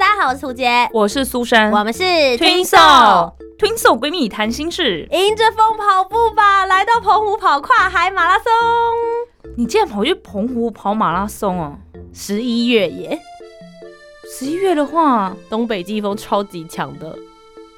大家好，我是涂杰，我是苏珊，我们是 Twinso Twinso 闺蜜谈心事，迎着风跑步吧，来到澎湖跑跨海马拉松。你竟然跑去澎湖跑马拉松哦？十一月耶，十一月的话，东北季风超级强的，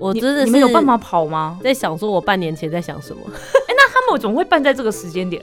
我真的你们有办法跑吗？在想说，我半年前在想什么？哎，那他们怎么会办在这个时间点？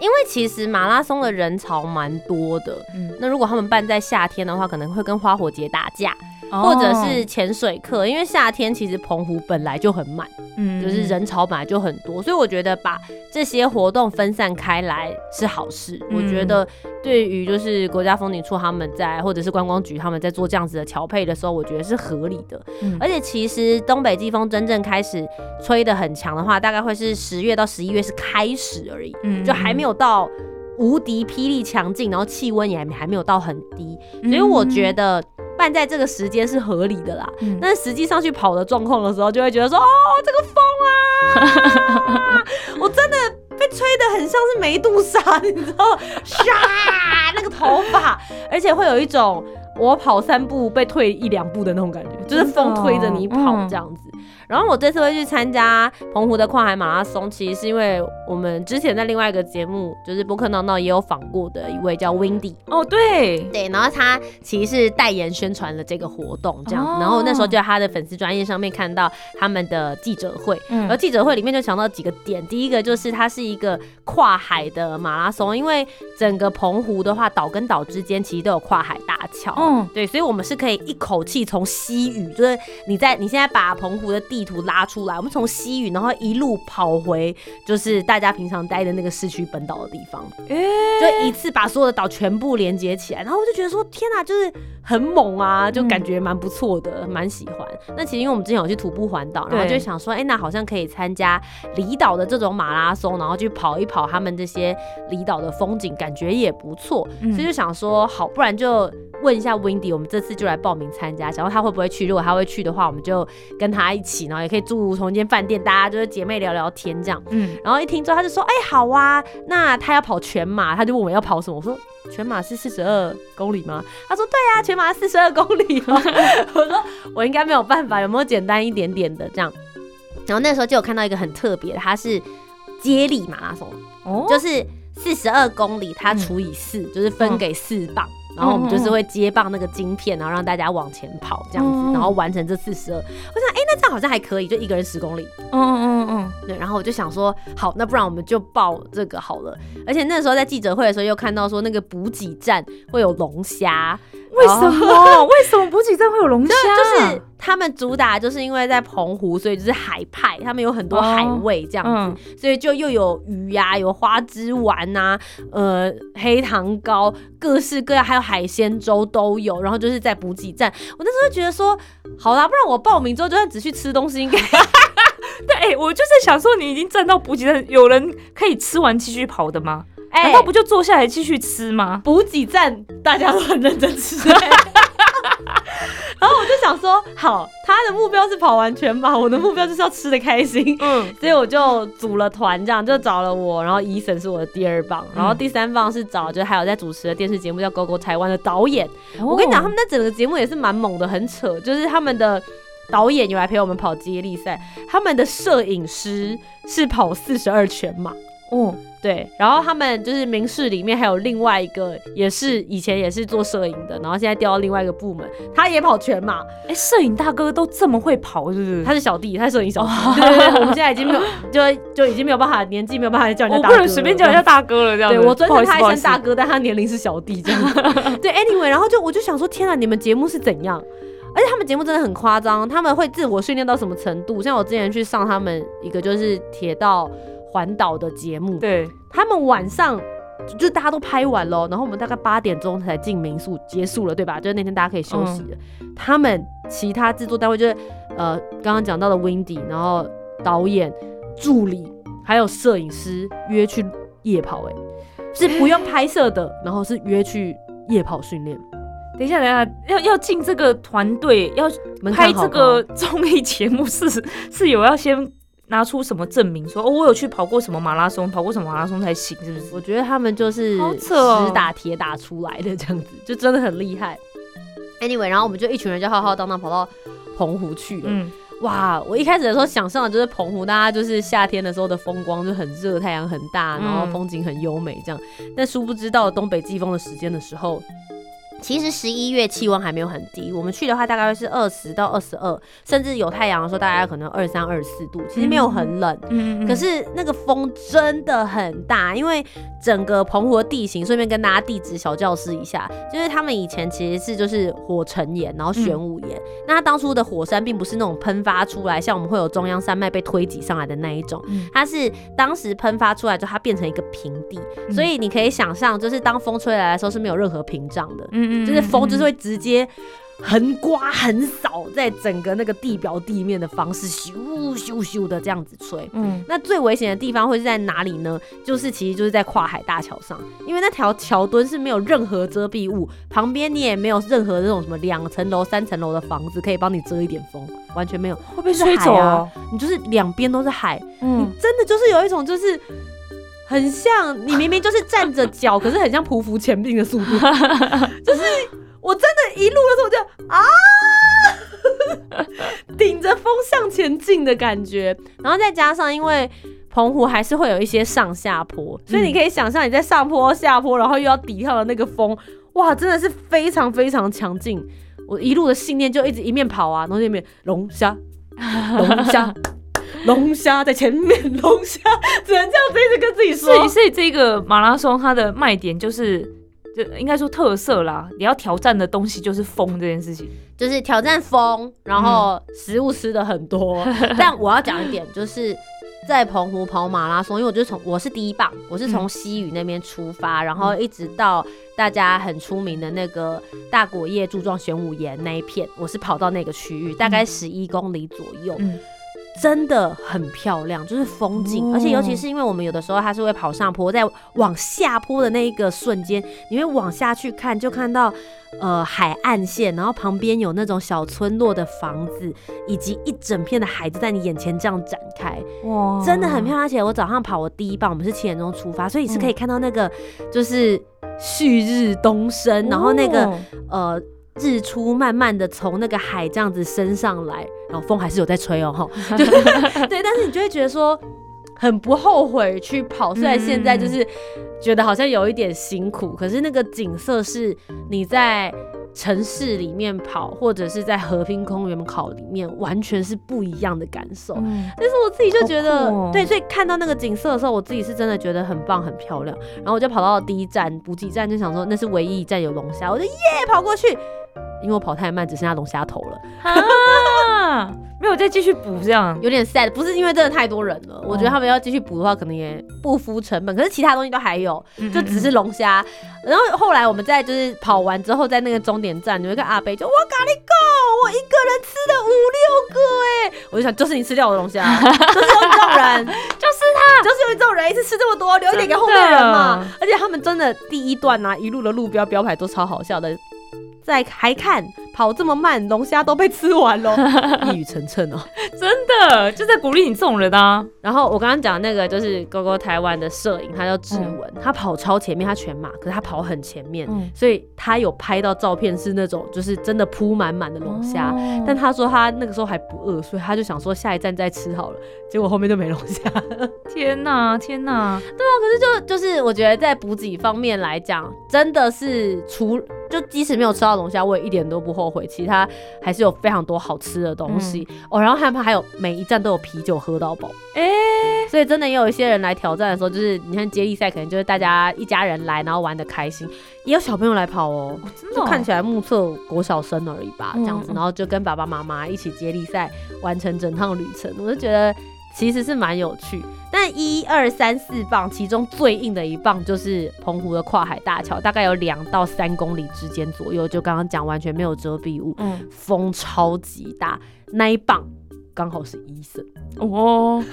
因为其实马拉松的人潮蛮多的，嗯，那如果他们办在夏天的话，可能会跟花火节打架。或者是潜水课，因为夏天其实澎湖本来就很满，嗯，就是人潮本来就很多，所以我觉得把这些活动分散开来是好事。我觉得对于就是国家风景处他们在，或者是观光局他们在做这样子的调配的时候，我觉得是合理的。而且其实东北季风真正开始吹的很强的话，大概会是十月到十一月是开始而已，就还没有到无敌霹雳强劲，然后气温也还还没有到很低，所以我觉得。办在这个时间是合理的啦，但实际上去跑的状况的时候，就会觉得说，哦，这个风啊，我真的被吹得很像是梅杜莎，你知道，唰，那个头发，而且会有一种我跑三步被退一两步的那种感觉，就是风推着你跑这样子。然后我这次会去参加澎湖的跨海马拉松，其实是因为我们之前在另外一个节目，就是播客闹闹也有访过的一位叫 Windy 哦，对。对，然后他其实是代言宣传了这个活动这样，然后那时候就在他的粉丝专业上面看到他们的记者会，然后记者会里面就讲到几个点，第一个就是它是一个跨海的马拉松，因为整个澎湖的话岛跟岛之间其实都有跨海大桥，嗯，对，所以我们是可以一口气从西屿，就是你在你现在把澎湖的地图拉出来，我们从西屿，然后一路跑回，就是大家平常待的那个市区本岛的地方，就一次把所有的岛全部连接起来，然后我就觉得说，天哪，就是很猛啊，就感觉蛮不错的，蛮喜欢。那其实因为我们之前有去徒步环岛，然后就想说，哎，那好像可以参加离岛的这种马拉松，然后去跑一跑他们这些离岛的风景，感觉也不错，所以就想说，好，不然就问一下 Windy，我们这次就来报名参加，想后他会不会去，如果他会去的话，我们就跟他一起。然后也可以住同一间饭店，大家就是姐妹聊聊天这样。嗯，然后一听之后他就说：“哎，好啊，那他要跑全马，他就问我要跑什么。”我说：“全马是四十二公里吗？”他说：“对呀，全马四十二公里。”我说：“我应该没有办法，有没有简单一点点的这样？”然后那时候就有看到一个很特别，它是接力马拉松，哦，就是四十二公里，它除以四，就是分给四棒。然后我们就是会接棒那个晶片，然后让大家往前跑这样子，然后完成这四十二。我想，哎，那这样好像还可以，就一个人十公里。嗯嗯嗯对，然后我就想说，好，那不然我们就报这个好了。而且那时候在记者会的时候，又看到说那个补给站会有龙虾。为什么？为什么补给站会有龙虾？就是他们主打，就是因为在澎湖，所以就是海派，他们有很多海味这样子，所以就又有鱼呀，有花枝丸呐，呃，黑糖糕，各式各样，还有海鲜粥都有。然后就是在补给站，我那时候觉得说，好啦，不然我报名之后就算只去吃东西，应该 对，我就是想说，你已经站到补给站，有人可以吃完继续跑的吗？难道不就坐下来继续吃吗？补给站大家都很认真吃，然后我就想说，好，他的目标是跑完全马，我的目标就是要吃的开心，嗯，所以我就组了团，这样就找了我，然后伊森是我的第二棒，然后第三棒是找就还有在主持的电视节目叫《Go Go 台湾》的导演。我跟你讲，他们那整个节目也是蛮猛的，很扯，就是他们的导演有来陪我们跑接力赛，他们的摄影师是跑四十二全马。哦，对，然后他们就是明视里面还有另外一个，也是以前也是做摄影的，然后现在调到另外一个部门，他也跑全马。哎，摄影大哥都这么会跑，是不是？他是小弟，他是摄影小弟。对对，我们现在已经没有，就就已经没有办法，年纪没有办法叫人家大哥。不能随便叫人家大哥了，这样。对我尊称他一声大哥，但他年龄是小弟这样。对，anyway，然后就我就想说，天啊，你们节目是怎样？而且他们节目真的很夸张，他们会自我训练到什么程度？像我之前去上他们一个就是铁道。环岛的节目，对他们晚上就大家都拍完了，然后我们大概八点钟才进民宿结束了，对吧？就是那天大家可以休息了。他们其他制作单位就是呃刚刚讲到的 Windy，然后导演、助理还有摄影师约去夜跑，哎，是不用拍摄的，然后是约去夜跑训练。等一下，等一下，要要进这个团队，要拍这个综艺节目，是是有要先拿出什么证明，说哦，我有去跑过什么马拉松，跑过什么马拉松才行，是不是？我觉得他们就是实打铁打出来的这样子，就真的很厉害。Anyway，然后我们就一群人就浩浩荡荡跑到澎湖去了。嗯，哇，我一开始的时候想象的就是澎湖，大家就是夏天的时候的风光就很热，太阳很大，然后风景很优美这样。但殊不知到东北季风的时间的时候。其实十一月气温还没有很低，我们去的话大概是二十到二十二，甚至有太阳的时候，大概可能二三二四度，其实没有很冷。嗯可是那个风真的很大，因为整个澎湖的地形，顺便跟大家地质小教室一下，就是他们以前其实是就是火成岩，然后玄武岩。那它当初的火山并不是那种喷发出来，像我们会有中央山脉被推挤上来的那一种，它是当时喷发出来之后，它变成一个平地，所以你可以想象，就是当风吹来的时候是没有任何屏障的。嗯。就是风，就是会直接横刮横扫，在整个那个地表地面的方式，咻咻咻的这样子吹。嗯，那最危险的地方会是在哪里呢？就是其实就是在跨海大桥上，因为那条桥墩是没有任何遮蔽物，旁边你也没有任何这种什么两层楼、三层楼的房子可以帮你遮一点风，完全没有，会被吹走啊！你就是两边都是海，嗯，真的就是有一种就是。很像你明明就是站着脚，可是很像匍匐前进的速度，就是我真的一路的时候就啊，顶着风向前进的感觉，然后再加上因为澎湖还是会有一些上下坡，所以你可以想象你在上坡下坡，然后又要抵抗的那个风，哇，真的是非常非常强劲。我一路的信念就一直一面跑啊，然后那面龙虾，龙虾。龙虾在前面，龙虾只能这样子一直跟自己说。所以，所以这个马拉松它的卖点就是，就应该说特色啦。你要挑战的东西就是风这件事情，就是挑战风，然后食物吃的很多。但我要讲一点，就是在澎湖跑马拉松，因为我就从我是第一棒，我是从西屿那边出发，然后一直到大家很出名的那个大果叶柱状玄武岩那一片，我是跑到那个区域，大概十一公里左右。真的很漂亮，就是风景，而且尤其是因为我们有的时候它是会跑上坡，在往下坡的那一个瞬间，你会往下去看，就看到呃海岸线，然后旁边有那种小村落的房子，以及一整片的海就在你眼前这样展开，哇，真的很漂亮。而且我早上跑我第一棒，我们是七点钟出发，所以是可以看到那个就是旭日东升，然后那个呃。日出慢慢的从那个海这样子升上来，然后风还是有在吹哦，哈，对，但是你就会觉得说很不后悔去跑，虽然现在就是觉得好像有一点辛苦，可是那个景色是你在城市里面跑，或者是在和平公园跑里面，完全是不一样的感受。但是我自己就觉得，对，所以看到那个景色的时候，我自己是真的觉得很棒、很漂亮。然后我就跑到第一站补给站，就想说那是唯一一站有龙虾，我就耶跑过去。因为我跑太慢，只剩下龙虾头了啊！没有再继续补，这样有点 sad。不是因为真的太多人了，我觉得他们要继续补的话，可能也不敷成本。可是其他东西都还有，就只是龙虾。然后后来我们在就是跑完之后，在那个终点站有一个阿伯就哇咖喱狗，我一个人吃了五六个哎！我就想，就是你吃掉我的龙虾，就是有这种人，就是他，就是有这种人一次吃这么多，留一点给后面人嘛。而且他们真的第一段啊，一路的路标标牌都超好笑的。在还看跑这么慢，龙虾都被吃完了，一语成谶哦，真的就在鼓励你这种人啊。然后我刚刚讲那个就是哥哥台湾的摄影，他叫志文，他跑超前面，他全马，可是他跑很前面，所以他有拍到照片是那种就是真的铺满满的龙虾。但他说他那个时候还不饿，所以他就想说下一站再吃好了。结果后面就没龙虾。天哪，天哪！对啊，可是就就是我觉得在补给方面来讲，真的是除。就即使没有吃到龙虾，我也一点都不后悔。其他还是有非常多好吃的东西哦。然后他们还有每一站都有啤酒喝到饱，哎，所以真的也有一些人来挑战的时候，就是你看接力赛，可能就是大家一家人来，然后玩的开心，也有小朋友来跑哦，就看起来目测国小生而已吧，这样子，然后就跟爸爸妈妈一起接力赛完成整趟旅程，我就觉得。其实是蛮有趣，但一二三四棒，其中最硬的一棒就是澎湖的跨海大桥，大概有两到三公里之间左右，就刚刚讲完全没有遮蔽物，嗯，风超级大，那一棒刚好是医生哦。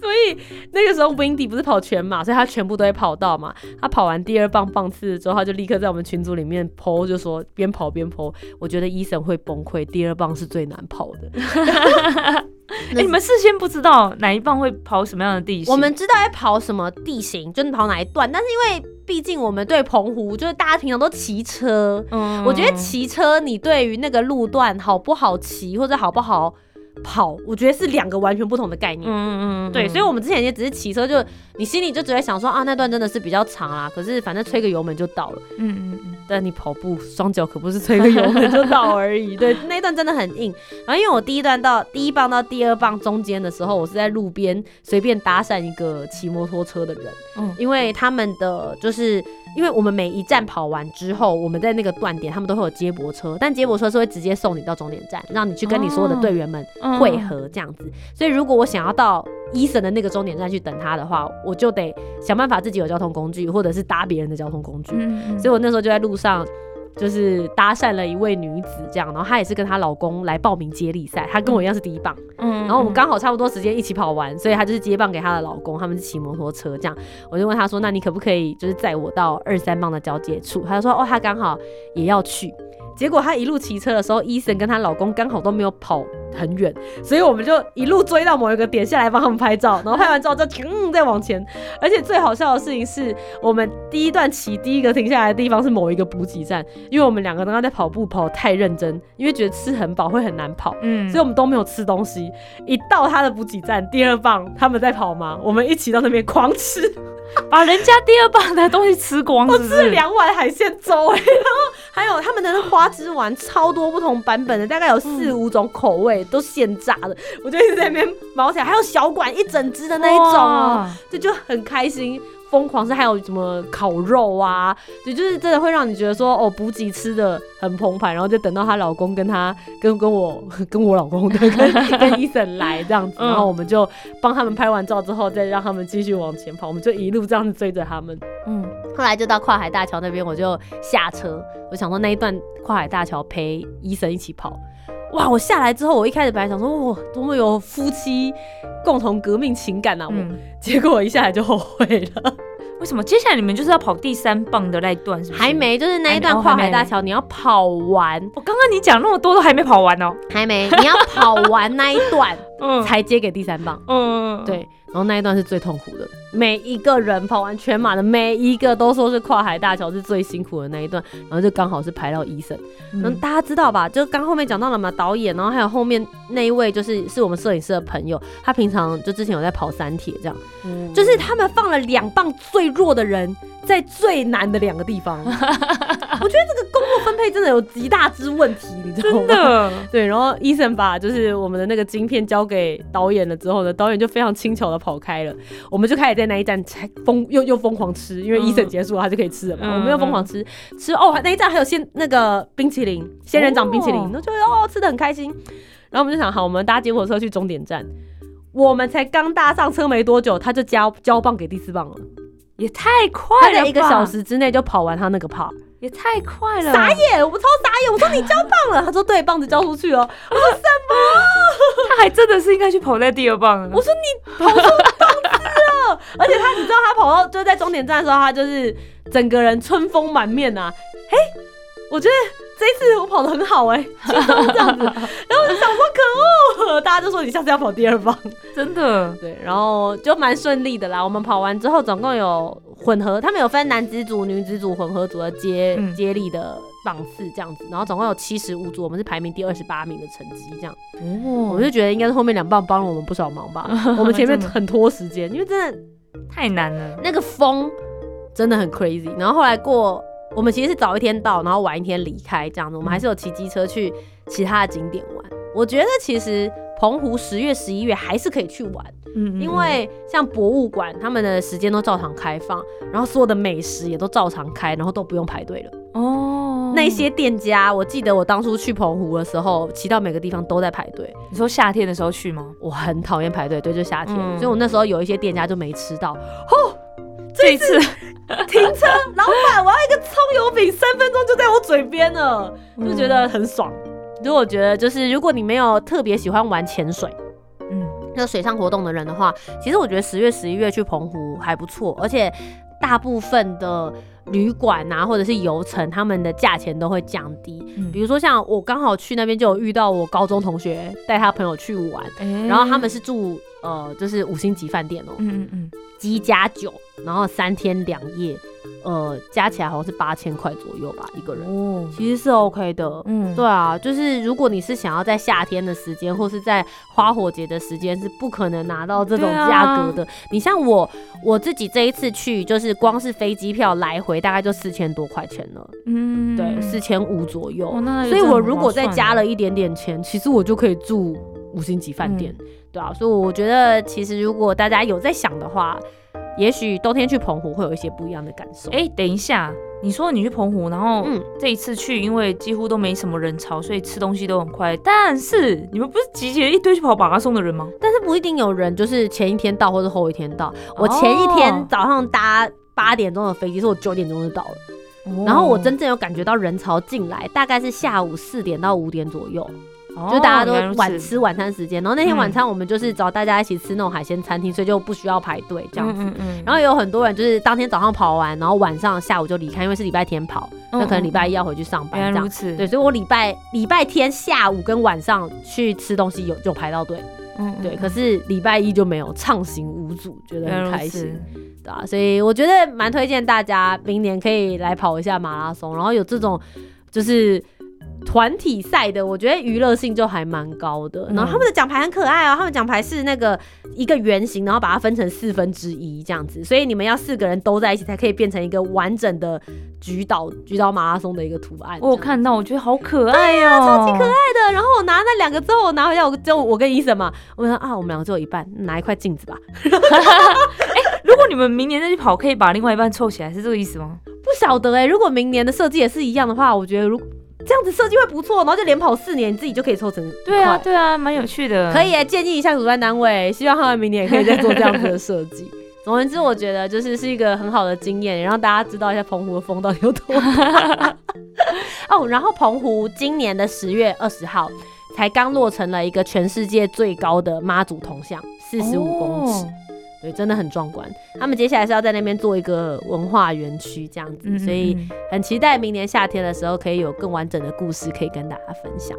所以那个时候 Windy 不是跑全马，所以他全部都会跑到嘛。他跑完第二棒棒次之后，他就立刻在我们群组里面 PO，就说边跑边 PO。我觉得医生会崩溃，第二棒是最难跑的。哎，你们事先不知道哪一棒会跑什么样的地形？我们知道要跑什么地形，就是跑哪一段。但是因为毕竟我们对澎湖，就是大家平常都骑车，嗯，我觉得骑车你对于那个路段好不好骑，或者好不好。跑，我觉得是两个完全不同的概念。嗯嗯嗯，对，所以我们之前也只是骑车，就你心里就只会想说啊，那段真的是比较长啦，可是反正吹个油门就到了。嗯嗯嗯，但你跑步双脚可不是吹个油门就到 而已。对，那段真的很硬。然后因为我第一段到第一棒到第二棒中间的时候，我是在路边随便搭讪一个骑摩托车的人。嗯，因为他们的就是。因为我们每一站跑完之后，我们在那个断点，他们都会有接驳车，但接驳车是会直接送你到终点站，让你去跟你所有的队员们汇合这样子。所以如果我想要到伊森的那个终点站去等他的话，我就得想办法自己有交通工具，或者是搭别人的交通工具。所以我那时候就在路上。就是搭讪了一位女子，这样，然后她也是跟她老公来报名接力赛，她跟我一样是第一棒，嗯，然后我们刚好差不多时间一起跑完，所以她就是接棒给她的老公，他们是骑摩托车这样，我就问她说，那你可不可以就是载我到二三棒的交界处？她就说，哦，她刚好也要去。结果她一路骑车的时候，伊森跟她老公刚好都没有跑很远，所以我们就一路追到某一个点下来帮他们拍照，然后拍完照就停再往前。而且最好笑的事情是我们第一段骑第一个停下来的地方是某一个补给站，因为我们两个刚刚在跑步跑太认真，因为觉得吃很饱会很难跑，嗯，所以我们都没有吃东西。一到他的补给站第二棒他们在跑吗，我们一起到那边狂吃。把人家第二棒的东西吃光，我吃了两碗海鲜粥哎，然后还有他们的花枝丸，超多不同版本的，大概有四五种口味，都现炸的，我就一直在那边毛起来，还有小管一整只的那一种，这就很开心。疯狂是还有什么烤肉啊？对，就是真的会让你觉得说哦，补给吃的很澎湃，然后就等到她老公跟她跟跟我跟我老公对跟跟 伊森来这样子，然后我们就帮他们拍完照之后，再让他们继续往前跑，我们就一路这样子追着他们。嗯，后来就到跨海大桥那边，我就下车，我想说那一段跨海大桥陪伊森一起跑。哇！我下来之后，我一开始本来想说哇，多么有夫妻共同革命情感啊！我结果我一下来就后悔了。为什么？接下来你们就是要跑第三棒的那一段，是还没，就是那一段跨海大桥，你要跑完。我刚刚你讲那么多都还没跑完哦，还没，你要跑完那一段，嗯，才接给第三棒。嗯，对。然后那一段是最痛苦的，每一个人跑完全马的每一个都说是跨海大桥是最辛苦的那一段，然后就刚好是排到医生。嗯，大家知道吧？就刚后面讲到了嘛，导演，然后还有后面那一位就是是我们摄影师的朋友，他平常就之前有在跑三铁这样，就是他们放了两棒最弱的人。在最难的两个地方，我觉得这个工作分配真的有极大之问题，你知道吗？真的，对。然后医生把就是我们的那个晶片交给导演了之后呢，导演就非常轻巧的跑开了，我们就开始在那一站才疯又又疯狂吃，因为医生结束了，他就可以吃了嘛。我们又疯狂吃吃哦，那一站还有鲜那个冰淇淋，仙人掌冰淇淋，都觉得哦吃的很开心。然后我们就想，好，我们搭接火车去终点站，我们才刚搭上车没多久，他就交交棒给第四棒了。也太快了！在一个小时之内就跑完他那个跑，也太快了！傻眼，我超傻眼！我说你交棒了，他说对，棒子交出去了。我说什么？他还真的是应该去跑在第二棒。我说你跑出棒子了，而且他，你知道他跑到就在终点站的时候，他就是整个人春风满面呐。嘿，我觉得。这一次我跑的很好哎，就这样子，然后我就想说可恶，大家就说你下次要跑第二棒，真的对，然后就蛮顺利的啦。我们跑完之后，总共有混合，他们有分男子组、女子组、混合组的接接力的档次这样子，然后总共有七十五组，我们是排名第二十八名的成绩这样。哦，我就觉得应该是后面两棒帮了我们不少忙吧，我们前面很拖时间，因为真的太难了，那个风真的很 crazy。然后后来过。我们其实是早一天到，然后晚一天离开，这样子。我们还是有骑机车去其他的景点玩。我觉得其实澎湖十月、十一月还是可以去玩，嗯，因为像博物馆，他们的时间都照常开放，然后所有的美食也都照常开，然后都不用排队了。哦，那些店家，我记得我当初去澎湖的时候，骑到每个地方都在排队。你说夏天的时候去吗？我很讨厌排队，对，就夏天，所以我那时候有一些店家就没吃到。这一次 停车，老板，我要一个葱油饼，三分钟就在我嘴边了，就觉得很爽。如果觉得就是如果你没有特别喜欢玩潜水，嗯，那水上活动的人的话，其实我觉得十月、十一月去澎湖还不错，而且大部分的。旅馆啊，或者是游程，他们的价钱都会降低。比如说像我刚好去那边就有遇到我高中同学带他朋友去玩，然后他们是住呃就是五星级饭店哦，嗯嗯嗯，鸡加酒，然后三天两夜。呃，加起来好像是八千块左右吧，一个人。哦，其实是 OK 的。嗯，对啊，就是如果你是想要在夏天的时间，或是在花火节的时间，是不可能拿到这种价格的。你像我，我自己这一次去，就是光是飞机票来回大概就四千多块钱了。嗯，对，四千五左右。所以，我如果再加了一点点钱，其实我就可以住五星级饭店。对啊，所以我觉得，其实如果大家有在想的话。也许冬天去澎湖会有一些不一样的感受。哎，等一下，你说你去澎湖，然后这一次去，因为几乎都没什么人潮，所以吃东西都很快。但是你们不是集结一堆去跑马拉松的人吗？但是不一定有人就是前一天到或者后一天到。我前一天早上搭八点钟的飞机，是我九点钟就到了。然后我真正有感觉到人潮进来，大概是下午四点到五点左右。就大家都晚吃晚餐时间，然后那天晚餐我们就是找大家一起吃那种海鲜餐厅，所以就不需要排队这样子。然后有很多人就是当天早上跑完，然后晚上下午就离开，因为是礼拜天跑，那可能礼拜一要回去上班这样子。对，所以我礼拜礼拜天下午跟晚上去吃东西有就排到队，嗯，对。可是礼拜一就没有，畅行无阻，觉得很开心，对啊。所以我觉得蛮推荐大家明年可以来跑一下马拉松，然后有这种就是。团体赛的，我觉得娱乐性就还蛮高的。然后他们的奖牌很可爱哦，他们奖牌是那个一个圆形，然后把它分成四分之一这样子，所以你们要四个人都在一起才可以变成一个完整的举岛举岛马拉松的一个图案。我看到，我觉得好可爱哦，超级可爱的。然后我拿那两个之后，我拿回家，我就我跟医生嘛，我说啊，我们两个只有一半，拿一块镜子吧。哎，如果你们明年再去跑，可以把另外一半凑起来，是这个意思吗？不晓得哎，如果明年的设计也是一样的话，我觉得如。这样子设计会不错，然后就连跑四年，你自己就可以抽成。对啊，对啊，蛮有趣的。可以建议一下主办单位，希望他们明年也可以再做这样子的设计。总而言之，我觉得就是是一个很好的经验，也让大家知道一下澎湖的风到底有多大。哦，然后澎湖今年的十月二十号才刚落成了一个全世界最高的妈祖铜像，四十五公尺。对，真的很壮观。他们接下来是要在那边做一个文化园区，这样子，所以很期待明年夏天的时候可以有更完整的故事可以跟大家分享。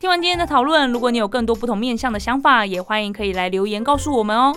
听完今天的讨论，如果你有更多不同面向的想法，也欢迎可以来留言告诉我们哦。